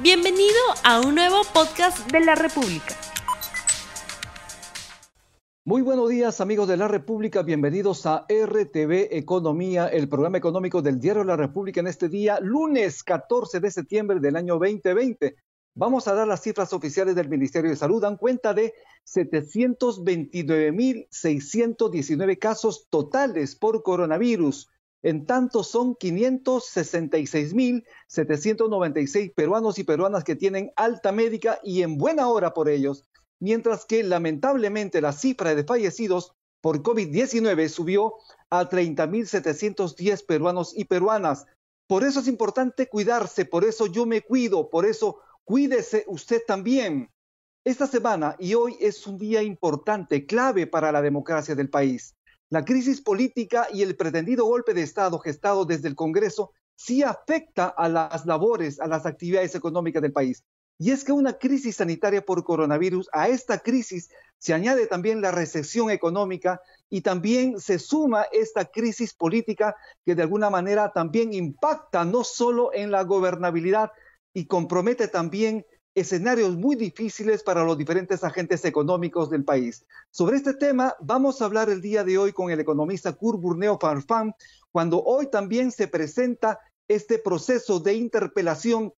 Bienvenido a un nuevo podcast de la República. Muy buenos días amigos de la República, bienvenidos a RTV Economía, el programa económico del Diario de la República en este día, lunes 14 de septiembre del año 2020. Vamos a dar las cifras oficiales del Ministerio de Salud, dan cuenta de 729.619 casos totales por coronavirus. En tanto, son 566.796 peruanos y peruanas que tienen alta médica y en buena hora por ellos, mientras que lamentablemente la cifra de fallecidos por COVID-19 subió a 30.710 peruanos y peruanas. Por eso es importante cuidarse, por eso yo me cuido, por eso cuídese usted también. Esta semana y hoy es un día importante, clave para la democracia del país. La crisis política y el pretendido golpe de Estado gestado desde el Congreso sí afecta a las labores, a las actividades económicas del país. Y es que una crisis sanitaria por coronavirus, a esta crisis se añade también la recesión económica y también se suma esta crisis política que de alguna manera también impacta no solo en la gobernabilidad y compromete también escenarios muy difíciles para los diferentes agentes económicos del país. Sobre este tema vamos a hablar el día de hoy con el economista Kurt Burneo Farfán, cuando hoy también se presenta este proceso de interpelación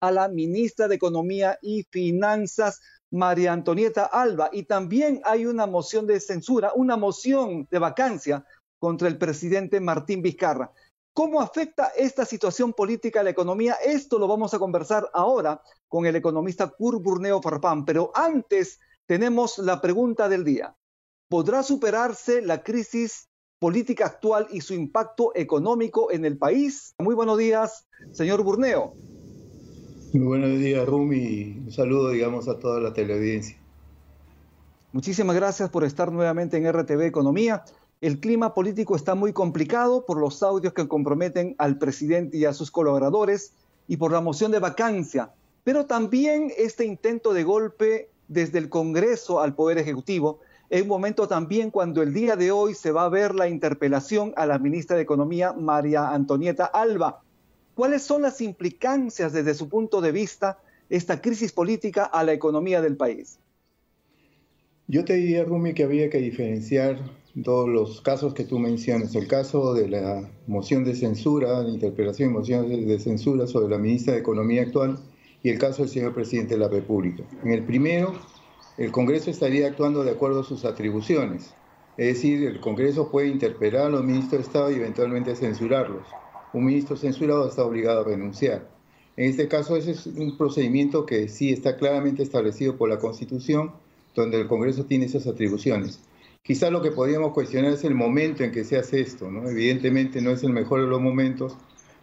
a la ministra de Economía y Finanzas, María Antonieta Alba, y también hay una moción de censura, una moción de vacancia contra el presidente Martín Vizcarra. ¿Cómo afecta esta situación política a la economía? Esto lo vamos a conversar ahora con el economista Kurt Burneo Farfán. Pero antes tenemos la pregunta del día. ¿Podrá superarse la crisis política actual y su impacto económico en el país? Muy buenos días, señor Burneo. Muy buenos días, Rumi. Un saludo, digamos, a toda la teleaudiencia. Muchísimas gracias por estar nuevamente en RTV Economía. El clima político está muy complicado por los audios que comprometen al presidente y a sus colaboradores y por la moción de vacancia, pero también este intento de golpe desde el Congreso al Poder Ejecutivo, en un momento también cuando el día de hoy se va a ver la interpelación a la ministra de Economía, María Antonieta Alba. ¿Cuáles son las implicancias desde su punto de vista esta crisis política a la economía del país? Yo te diría, Rumi, que había que diferenciar todos los casos que tú mencionas. El caso de la moción de censura, la interpelación y moción de censura sobre la ministra de Economía actual y el caso del señor presidente de la República. En el primero, el Congreso estaría actuando de acuerdo a sus atribuciones. Es decir, el Congreso puede interpelar a los ministros de Estado y eventualmente censurarlos. Un ministro censurado está obligado a renunciar. En este caso, ese es un procedimiento que sí está claramente establecido por la Constitución donde el Congreso tiene esas atribuciones. Quizá lo que podríamos cuestionar es el momento en que se hace esto, ¿no? Evidentemente no es el mejor de los momentos.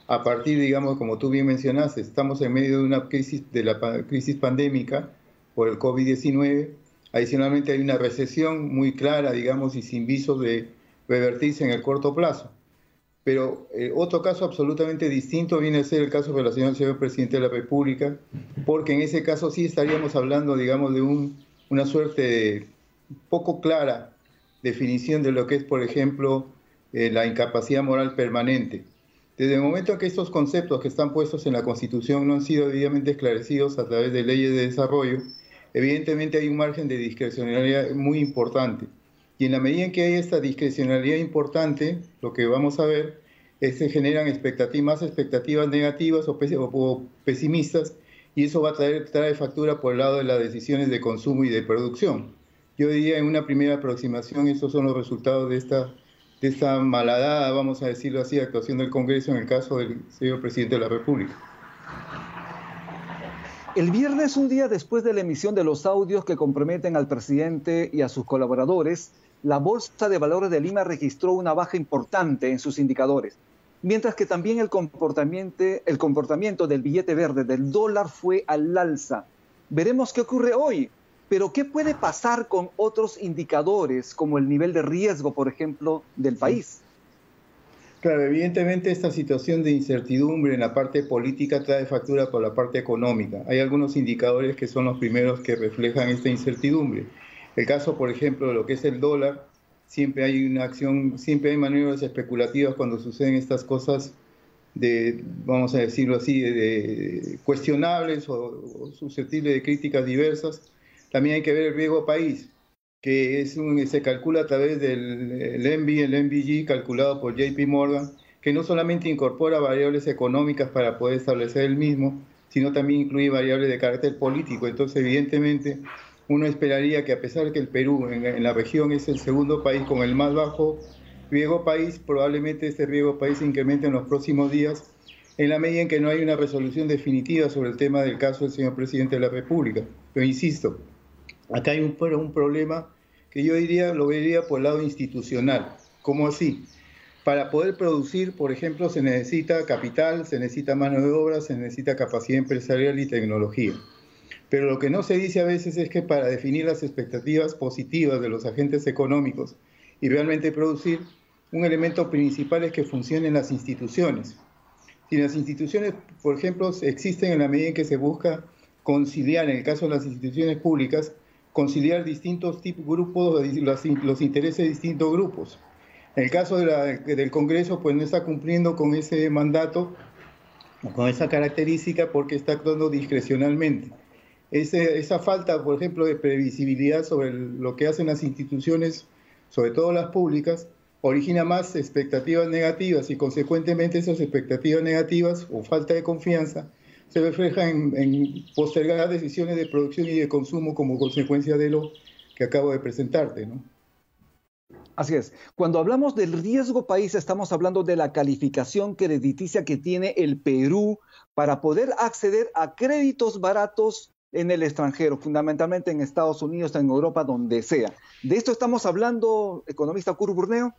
A partir, digamos, como tú bien mencionaste, estamos en medio de una crisis, de la crisis pandémica por el COVID-19. Adicionalmente hay una recesión muy clara, digamos, y sin visos de revertirse en el corto plazo. Pero eh, otro caso absolutamente distinto viene a ser el caso relacionado al señor presidente de la República, porque en ese caso sí estaríamos hablando, digamos, de un una suerte poco clara definición de lo que es, por ejemplo, eh, la incapacidad moral permanente. Desde el momento en que estos conceptos que están puestos en la Constitución no han sido debidamente esclarecidos a través de leyes de desarrollo, evidentemente hay un margen de discrecionalidad muy importante. Y en la medida en que hay esta discrecionalidad importante, lo que vamos a ver es que generan expectativas, más expectativas negativas o, o pesimistas y eso va a traer factura por el lado de las decisiones de consumo y de producción. Yo diría en una primera aproximación, estos son los resultados de esta, de esta malhadada, vamos a decirlo así, actuación del Congreso en el caso del señor presidente de la República. El viernes, un día después de la emisión de los audios que comprometen al presidente y a sus colaboradores, la Bolsa de Valores de Lima registró una baja importante en sus indicadores mientras que también el comportamiento, el comportamiento del billete verde, del dólar, fue al alza. Veremos qué ocurre hoy, pero ¿qué puede pasar con otros indicadores, como el nivel de riesgo, por ejemplo, del país? Claro, evidentemente esta situación de incertidumbre en la parte política trae factura por la parte económica. Hay algunos indicadores que son los primeros que reflejan esta incertidumbre. El caso, por ejemplo, de lo que es el dólar, siempre hay una acción, siempre hay maniobras especulativas cuando suceden estas cosas de, vamos a decirlo así, de, cuestionables o, susceptibles de críticas diversas. También hay que ver el riesgo país, que es un, se calcula a través del el el MBG, calculado por JP Morgan, que no solamente incorpora variables económicas para poder establecer el mismo, sino también incluye variables de carácter político. Entonces, evidentemente, uno esperaría que a pesar de que el Perú en, la región es el segundo país con el más bajo riesgo país, probablemente este riesgo país se incremente en los próximos días en la medida en que no hay una resolución definitiva sobre el tema del caso del señor presidente de la República. Pero insisto, acá hay un, un problema que yo diría, lo vería por el lado institucional. ¿Cómo así? Para poder producir, por ejemplo, se necesita capital, se necesita mano de obra, se necesita capacidad empresarial y tecnología. Pero lo que no se dice a veces es que para definir las expectativas positivas de los agentes económicos y realmente producir, un elemento principal es que funcionen las instituciones. Si las instituciones, por ejemplo, existen en la medida en que se busca conciliar, en el caso de las instituciones públicas, conciliar distintos tipos, grupos, los, intereses de distintos grupos. En el caso del Congreso, pues no está cumpliendo con ese mandato, con esa característica, porque está actuando discrecionalmente esa falta, por ejemplo, de previsibilidad sobre lo que hacen las instituciones, sobre todo las públicas, origina más expectativas negativas y consecuentemente esas expectativas negativas o falta de confianza se refleja en, en postergar decisiones de producción y de consumo como consecuencia de lo que acabo de presentarte, ¿no? Así es. Cuando hablamos del riesgo país, estamos hablando de la calificación crediticia que tiene el Perú para poder acceder a créditos baratos en el extranjero, fundamentalmente en Estados Unidos, en Europa, donde sea. ¿De esto estamos hablando, economista Kuru Burneo?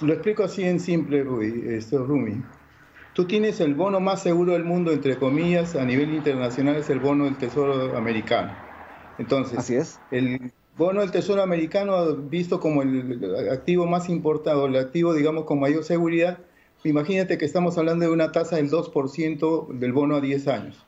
Lo explico así en simple, Rui, esto, Rumi. Tú tienes el bono más seguro del mundo, entre comillas, a nivel internacional es el bono del Tesoro americano. Entonces, así es. el bono del Tesoro americano, visto como el activo más importado, el activo, digamos, con mayor seguridad, imagínate que estamos hablando de una tasa del 2% del bono a 10 años.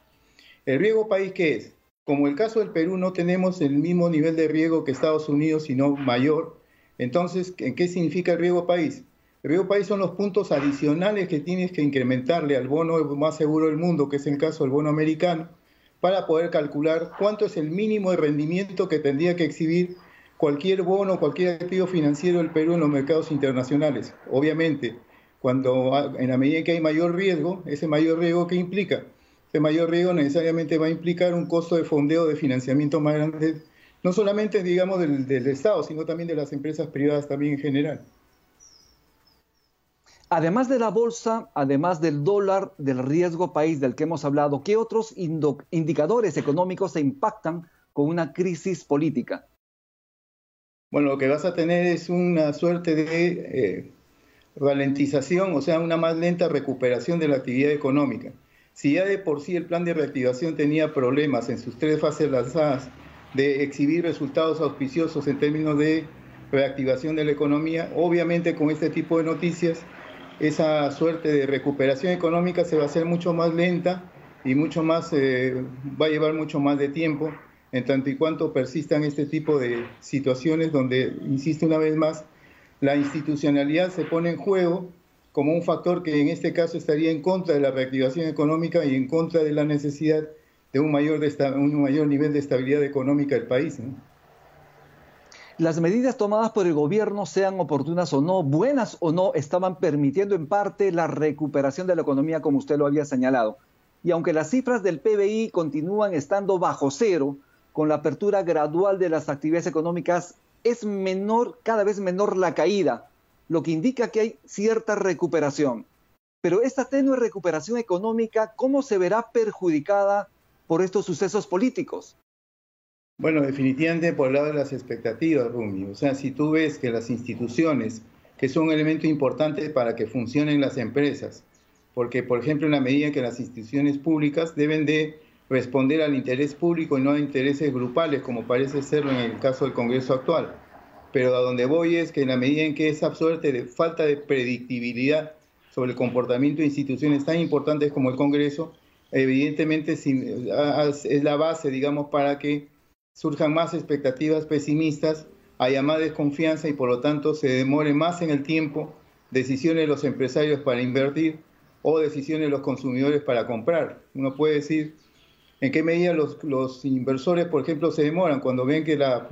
¿El riesgo país qué es? Como el caso del Perú no tenemos el mismo nivel de riesgo que Estados Unidos, sino mayor, entonces, ¿en qué significa el riesgo país? El riesgo país son los puntos adicionales que tienes que incrementarle al bono más seguro del mundo, que es el caso del bono americano, para poder calcular cuánto es el mínimo de rendimiento que tendría que exhibir cualquier bono, cualquier activo financiero del Perú en los mercados internacionales. Obviamente, cuando en la medida que hay mayor riesgo, ese mayor riesgo ¿qué implica? Este mayor riesgo necesariamente va a implicar un costo de fondeo de financiamiento más grande, no solamente, digamos, del, del Estado, sino también de las empresas privadas también en general. Además de la bolsa, además del dólar, del riesgo país del que hemos hablado, ¿qué otros indicadores económicos se impactan con una crisis política? Bueno, lo que vas a tener es una suerte de eh, ralentización, o sea, una más lenta recuperación de la actividad económica. Si ya de por sí el plan de reactivación tenía problemas en sus tres fases lanzadas de exhibir resultados auspiciosos en términos de reactivación de la economía, obviamente con este tipo de noticias esa suerte de recuperación económica se va a hacer mucho más lenta y mucho más, eh, va a llevar mucho más de tiempo, en tanto y cuanto persistan este tipo de situaciones donde, insisto una vez más, la institucionalidad se pone en juego como un factor que en este caso estaría en contra de la reactivación económica y en contra de la necesidad de un mayor, un mayor nivel de estabilidad económica del país. Las medidas tomadas por el gobierno, sean oportunas o no, buenas o no, estaban permitiendo en parte la recuperación de la economía, como usted lo había señalado. Y aunque las cifras del PBI continúan estando bajo cero, con la apertura gradual de las actividades económicas, es menor, cada vez menor la caída lo que indica que hay cierta recuperación. Pero esta tenue recuperación económica, ¿cómo se verá perjudicada por estos sucesos políticos? Bueno, definitivamente por el lado de las expectativas, Rumi. O sea, si tú ves que las instituciones, que son un elemento importante para que funcionen las empresas, porque, por ejemplo, en la medida que las instituciones públicas deben de responder al interés público y no a intereses grupales, como parece serlo en el caso del Congreso actual pero a donde voy es que en la medida en que esa suerte de falta de predictibilidad sobre el comportamiento de instituciones tan importantes como el Congreso, evidentemente es la base, digamos, para que surjan más expectativas pesimistas, haya más desconfianza y por lo tanto se demore más en el tiempo decisiones de los empresarios para invertir o decisiones de los consumidores para comprar. Uno puede decir en qué medida los, inversores, por ejemplo, se demoran cuando ven que la,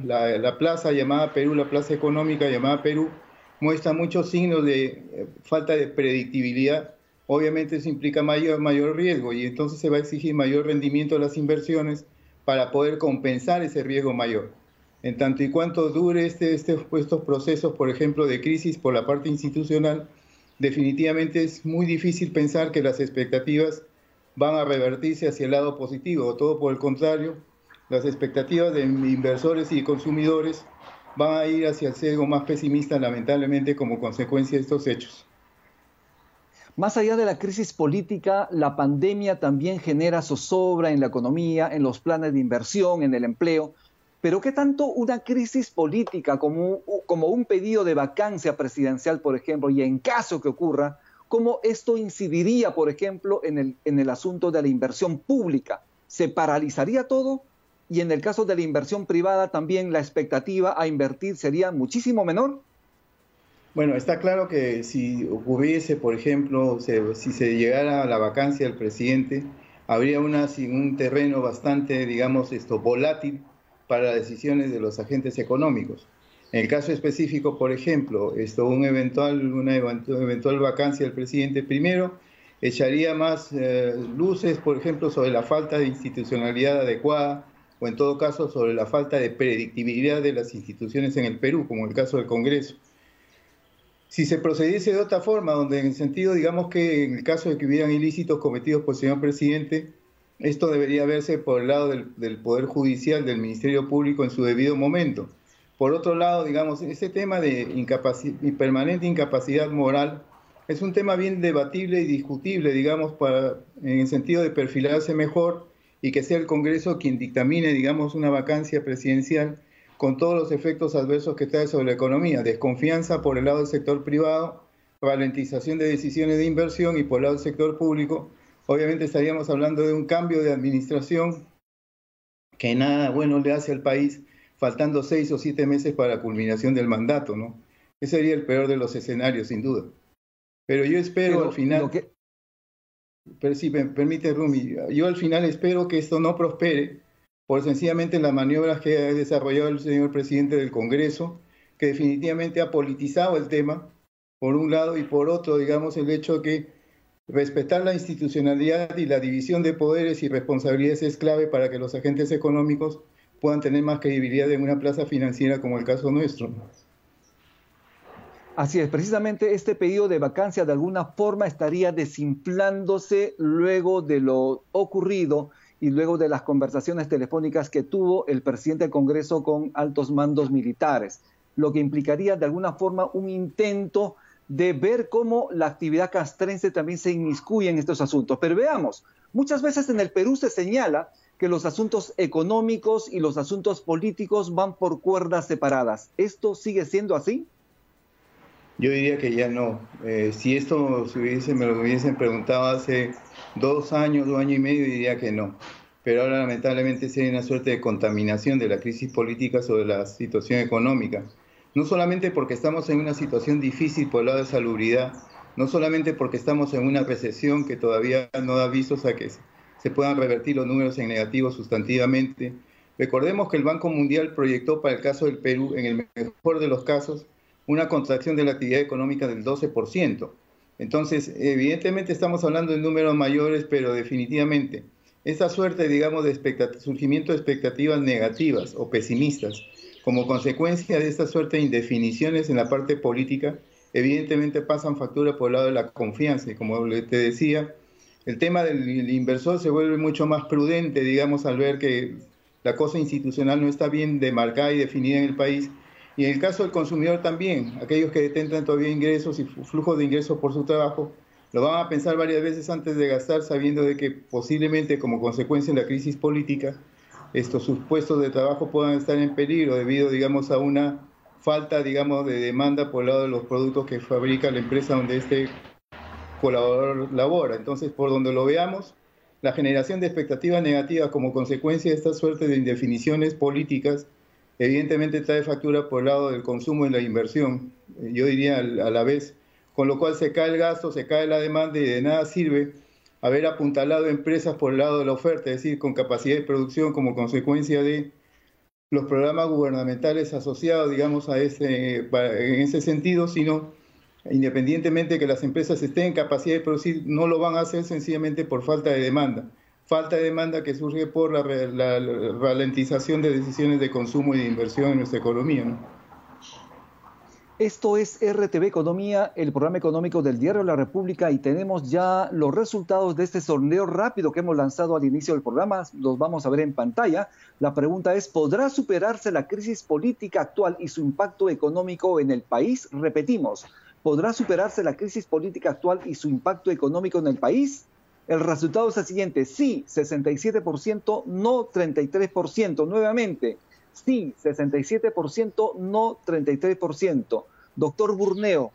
plaza llamada Perú, la plaza económica llamada Perú, muestra muchos signos de eh, falta de predictibilidad. Obviamente eso implica mayor, mayor riesgo y entonces se va a exigir mayor rendimiento de las inversiones para poder compensar ese riesgo mayor. En tanto y cuanto dure este, este, estos procesos, por ejemplo, de crisis por la parte institucional, definitivamente es muy difícil pensar que las expectativas van a revertirse hacia el lado positivo, todo por el contrario, las expectativas de inversores y consumidores van a ir hacia el sesgo más pesimista, lamentablemente, como consecuencia de estos hechos. Más allá de la crisis política, la pandemia también genera zozobra en la economía, en los planes de inversión, en el empleo. Pero ¿qué tanto una crisis política como, un pedido de vacancia presidencial, por ejemplo, y en caso que ocurra, cómo esto incidiría, por ejemplo, en el asunto de la inversión pública? ¿Se paralizaría todo? Y en el caso de la inversión privada también la expectativa a invertir sería muchísimo menor. Bueno, está claro que si ocurriese, por ejemplo, si se llegara a la vacancia del presidente, habría una, un terreno bastante, digamos, esto, volátil para las decisiones de los agentes económicos. En el caso específico, por ejemplo, esto, un eventual, una eventual vacancia del presidente, primero, echaría más eh, luces, por ejemplo, sobre la falta de institucionalidad adecuada o en todo caso sobre la falta de predictibilidad de las instituciones en el Perú, como el caso del Congreso si se procediese de otra forma, donde en el sentido, digamos que en el caso de que hubieran ilícitos cometidos por el señor presidente, esto debería verse por el lado del, Poder Judicial, del Ministerio Público en su debido momento. Por otro lado, digamos, ese tema de permanente incapacidad moral es un tema bien debatible y discutible, digamos, para, en el sentido de perfilarse mejor y que sea el Congreso quien dictamine, digamos, una vacancia presidencial con todos los efectos adversos que trae sobre la economía, desconfianza por el lado del sector privado, ralentización de decisiones de inversión y por el lado del sector público, obviamente estaríamos hablando de un cambio de administración que nada bueno le hace al país, faltando seis o siete meses para la culminación del mandato, ¿no? Ese sería el peor de los escenarios, sin duda. Pero yo espero al final... Pero si me permite, Rumi, yo al final espero que esto no prospere, por sencillamente las maniobras que ha desarrollado el señor presidente del Congreso, que definitivamente ha politizado el tema, por un lado, y por otro, digamos, el hecho de que respetar la institucionalidad y la división de poderes y responsabilidades es clave para que los agentes económicos puedan tener más credibilidad en una plaza financiera como el caso nuestro. Así es, precisamente este pedido de vacancia de alguna forma estaría desinflándose luego de lo ocurrido y luego de las conversaciones telefónicas que tuvo el presidente del Congreso con altos mandos militares, lo que implicaría de alguna forma un intento de ver cómo la actividad castrense también se inmiscuye en estos asuntos. Pero veamos, muchas veces en el Perú se señala que los asuntos económicos y los asuntos políticos van por cuerdas separadas. ¿Esto sigue siendo así? Yo diría que ya no. Eh, si esto se hubiese, me lo hubiesen preguntado hace dos años, dos años y medio, diría que no. Pero ahora lamentablemente sería una suerte de contaminación de la crisis política sobre la situación económica. No solamente porque estamos en una situación difícil por el lado de salubridad, no solamente porque estamos en una recesión que todavía no da visos a que se puedan revertir los números en negativo sustantivamente. Recordemos que el Banco Mundial proyectó para el caso del Perú, en el mejor de los casos, una contracción de la actividad económica del 12%. Entonces, evidentemente estamos hablando de números mayores, pero definitivamente esta suerte, digamos, de surgimiento de expectativas negativas o pesimistas, como consecuencia de esta suerte de indefiniciones en la parte política, evidentemente pasan factura por el lado de la confianza. Y como te decía, el tema del inversor se vuelve mucho más prudente, digamos, al ver que la cosa institucional no está bien demarcada y definida en el país y en el caso del consumidor también, aquellos que detentan todavía ingresos y flujos de ingresos por su trabajo, lo van a pensar varias veces antes de gastar, sabiendo de que posiblemente como consecuencia de la crisis política, estos sus puestos de trabajo puedan estar en peligro debido, digamos, a una falta, digamos, de demanda por el lado de los productos que fabrica la empresa donde este colaborador labora. Entonces, por donde lo veamos, la generación de expectativas negativas como consecuencia de esta suerte de indefiniciones políticas evidentemente trae factura por el lado del consumo y la inversión. Yo diría a la vez con lo cual se cae el gasto, se cae la demanda y de nada sirve haber apuntalado empresas por el lado de la oferta, es decir, con capacidad de producción como consecuencia de los programas gubernamentales asociados, digamos, a ese, en ese sentido, sino independientemente de que las empresas estén en capacidad de producir, no lo van a hacer sencillamente por falta de demanda. Falta de demanda que surge por la, ralentización de decisiones de consumo y de inversión en nuestra economía. ¿no? Esto es RTV Economía, el programa económico del Diario de la República y tenemos ya los resultados de este sondeo rápido que hemos lanzado al inicio del programa. Los vamos a ver en pantalla. La pregunta es, ¿podrá superarse la crisis política actual y su impacto económico en el país? Repetimos, ¿podrá superarse la crisis política actual y su impacto económico en el país? El resultado es el siguiente, sí, 67%, no 33%. Nuevamente, Sí, 67%, no 33%. Doctor Burneo,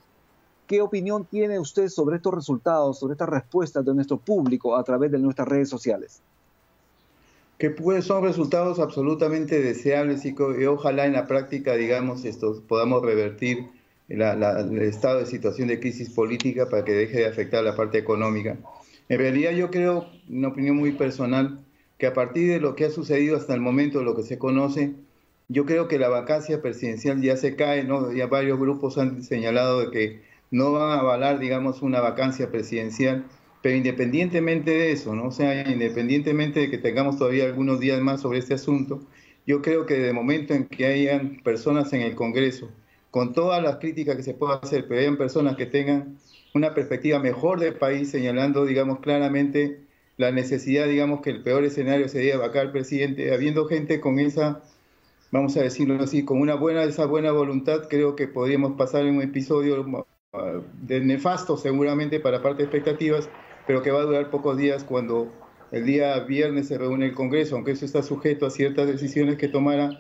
¿qué opinión tiene usted sobre estos resultados, sobre estas respuestas de nuestro público a través de nuestras redes sociales? Que pues, son resultados absolutamente deseables y, ojalá en la práctica, digamos, estos, podamos revertir el estado de situación de crisis política para que deje de afectar la parte económica. En realidad yo creo, una opinión muy personal, que a partir de lo que ha sucedido hasta el momento, lo que se conoce, yo creo que la vacancia presidencial ya se cae, ¿no? Ya varios grupos han señalado de que no van a avalar, digamos, una vacancia presidencial, pero independientemente de eso, ¿no? O sea, independientemente de que tengamos todavía algunos días más sobre este asunto, yo creo que de momento en que hayan personas en el Congreso, con todas las críticas que se pueda hacer, pero hayan personas que tengan una perspectiva mejor del país, señalando, digamos, claramente la necesidad, digamos, que el peor escenario sería vacar al presidente, habiendo gente con esa vamos a decirlo así, con una buena, esa buena voluntad, creo que podríamos pasar en un episodio uh, de nefasto seguramente para parte de expectativas, pero que va a durar pocos días cuando el día viernes se reúne el Congreso, aunque eso está sujeto a ciertas decisiones que tomara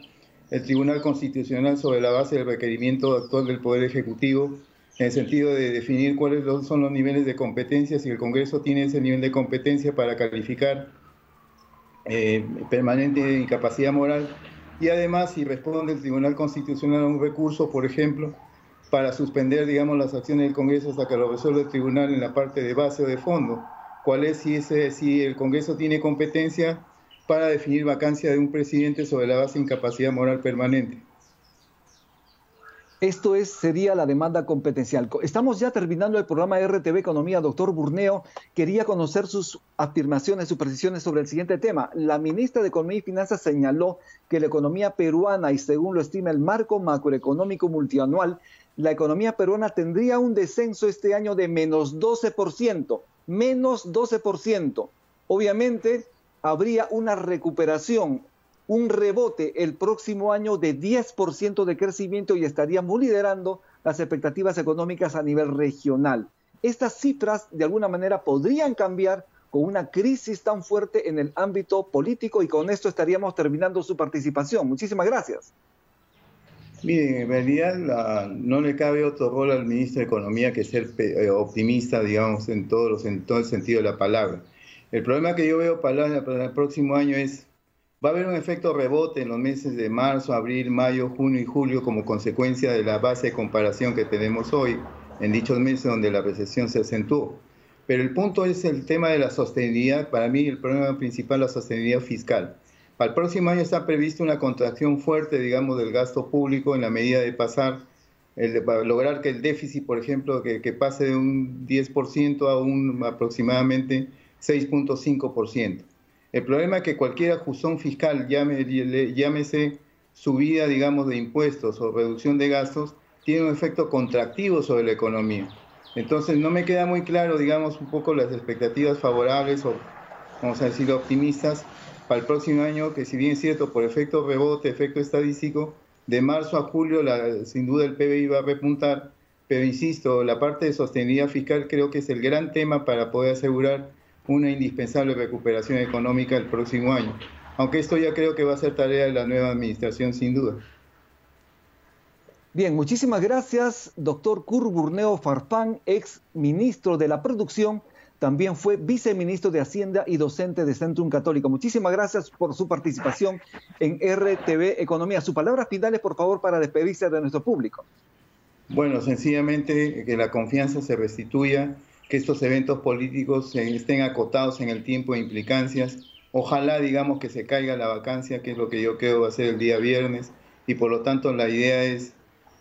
el Tribunal Constitucional sobre la base del requerimiento actual del Poder Ejecutivo, en el sentido de definir cuáles son los niveles de competencia, si el Congreso tiene ese nivel de competencia para calificar eh, permanente incapacidad moral y además si responde el Tribunal Constitucional a un recurso, por ejemplo, para suspender, digamos, las acciones del Congreso hasta que lo resuelva el Tribunal en la parte de base o de fondo. ¿Cuál es si, el Congreso tiene competencia para definir vacancia de un presidente sobre la base de incapacidad moral permanente? Esto es, sería la demanda competencial. Estamos ya terminando el programa RTV Economía. Doctor Burneo, quería conocer sus afirmaciones, sus precisiones sobre el siguiente tema. La ministra de Economía y Finanzas señaló que la economía peruana, y según lo estima el marco macroeconómico multianual, la economía peruana tendría un descenso este año de menos 12%, menos 12%. Obviamente, habría una recuperación un rebote el próximo año de 10% de crecimiento y estaríamos liderando las expectativas económicas a nivel regional. Estas cifras de alguna manera podrían cambiar con una crisis tan fuerte en el ámbito político y con esto estaríamos terminando su participación. Muchísimas gracias. Mire, en no le cabe otro rol al ministro de Economía que ser eh, optimista, digamos, en, en todo el sentido de la palabra. El problema que yo veo para el próximo año es Va a haber un efecto rebote en los meses de marzo, abril, mayo, junio y julio como consecuencia de la base de comparación que tenemos hoy en dichos meses donde la recesión se acentuó. Pero el punto es el tema de la sostenibilidad. Para mí el problema principal es la sostenibilidad fiscal. Para el próximo año está previsto una contracción fuerte, digamos, del gasto público en la medida de pasar, el, para lograr que el déficit, por ejemplo, que pase de un 10% a un aproximadamente 6.5%. El problema es que cualquier ajustón fiscal, llámese subida, digamos, de impuestos o reducción de gastos, tiene un efecto contractivo sobre la economía. Entonces, no me queda muy claro, digamos, un poco las expectativas favorables o, vamos a decir, optimistas para el próximo año, que si bien es cierto, por efecto rebote, efecto estadístico, de marzo a julio, sin duda el PBI va a repuntar, pero insisto, la parte de sostenibilidad fiscal creo que es el gran tema para poder asegurar una indispensable recuperación económica el próximo año, aunque esto ya creo que va a ser tarea de la nueva administración sin duda. Bien, muchísimas gracias, doctor Curburneo Farfán, ex ministro de la Producción, también fue viceministro de Hacienda y docente de Centrum Católico. Muchísimas gracias por su participación en RTV Economía. Sus palabras finales, por favor, para despedirse de nuestro público. Bueno, sencillamente que la confianza se restituya, que estos eventos políticos estén acotados en el tiempo de implicancias. Ojalá, digamos, que se caiga la vacancia, que es lo que yo creo va a ser el día viernes, y por lo tanto la idea es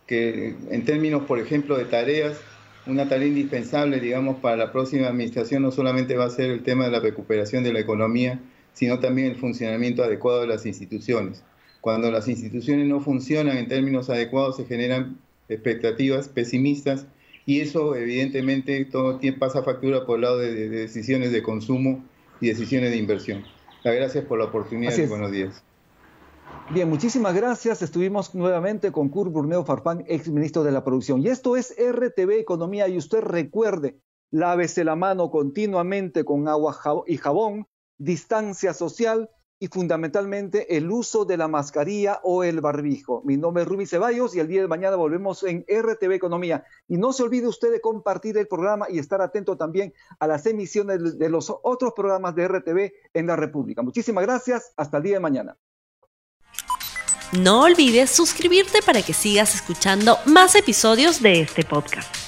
que en términos, por ejemplo, de tareas, una tarea indispensable, digamos, para la próxima administración no solamente va a ser el tema de la recuperación de la economía, sino también el funcionamiento adecuado de las instituciones. Cuando las instituciones no funcionan en términos adecuados, se generan expectativas pesimistas y eso evidentemente todo pasa factura por el lado de, decisiones de consumo y decisiones de inversión. Gracias por la oportunidad y buenos días. Bien, muchísimas gracias. Estuvimos nuevamente con Kurt Burneo Farfán, ex ministro de la Producción. Y esto es RTV Economía. Y usted recuerde, lávese la mano continuamente con agua y jabón, distancia social y fundamentalmente el uso de la mascarilla o el barbijo. Mi nombre es Rubí Ceballos y el día de mañana volvemos en RTV Economía. Y no se olvide usted de compartir el programa y estar atento también a las emisiones de los otros programas de RTV en la República. Muchísimas gracias. Hasta el día de mañana. No olvides suscribirte para que sigas escuchando más episodios de este podcast.